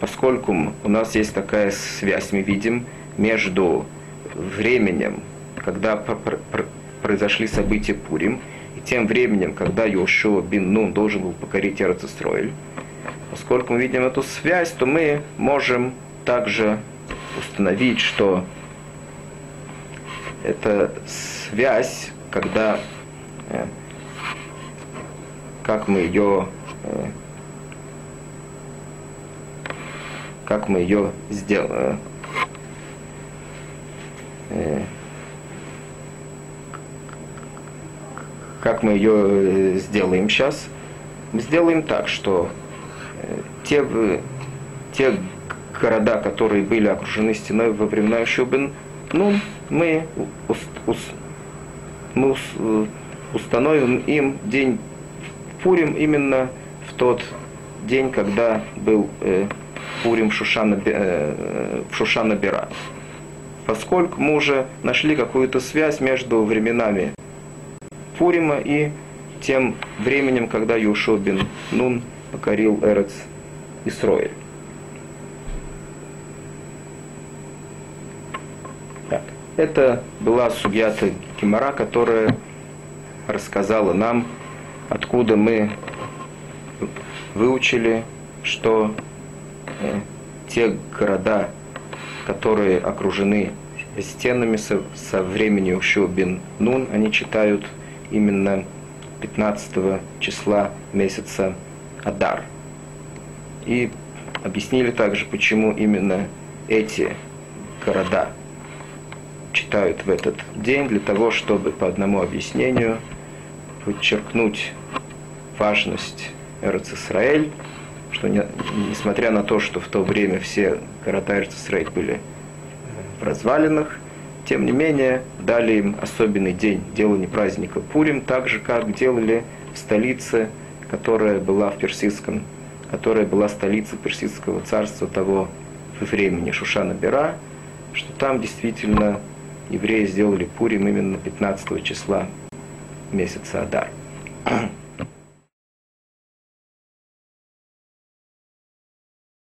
Поскольку у нас есть такая связь, мы видим, между временем, когда произошли события Пурим, и тем временем, когда Йошуа бин Нун должен был покорить Эрцестроиль, поскольку мы видим эту связь, то мы можем также установить, что это связь, когда э, как мы ее э, как мы ее сделаем э, Как мы ее э, сделаем сейчас? Мы сделаем так, что э, те, те города, которые были окружены стеной во времена Шубин, ну, мы, ус, ус, мы ус, э, установим им день Пурим именно в тот день, когда был э, Пурим Шушана, э, Шушана. Поскольку мы уже нашли какую-то связь между временами Пурима и тем временем, когда Юшо бин Нун покорил Эрец Исроэль. Так. Это была судьята Гимара, которая рассказала нам, откуда мы выучили, что э, те города, которые окружены стенами со, со времени Ушо бин Нун, они читают именно 15 числа месяца Адар. И объяснили также, почему именно эти города читают в этот день, для того, чтобы по одному объяснению подчеркнуть важность Эрц что не, несмотря на то, что в то время все города Эрцисрейт были в развалинах, тем не менее дали им особенный день делания праздника. Пурим, так же, как делали в столице, которая была в персидском, которая была столицей персидского царства того времени Шушана Бера, что там действительно евреи сделали Пурим именно 15 числа месяца Адар.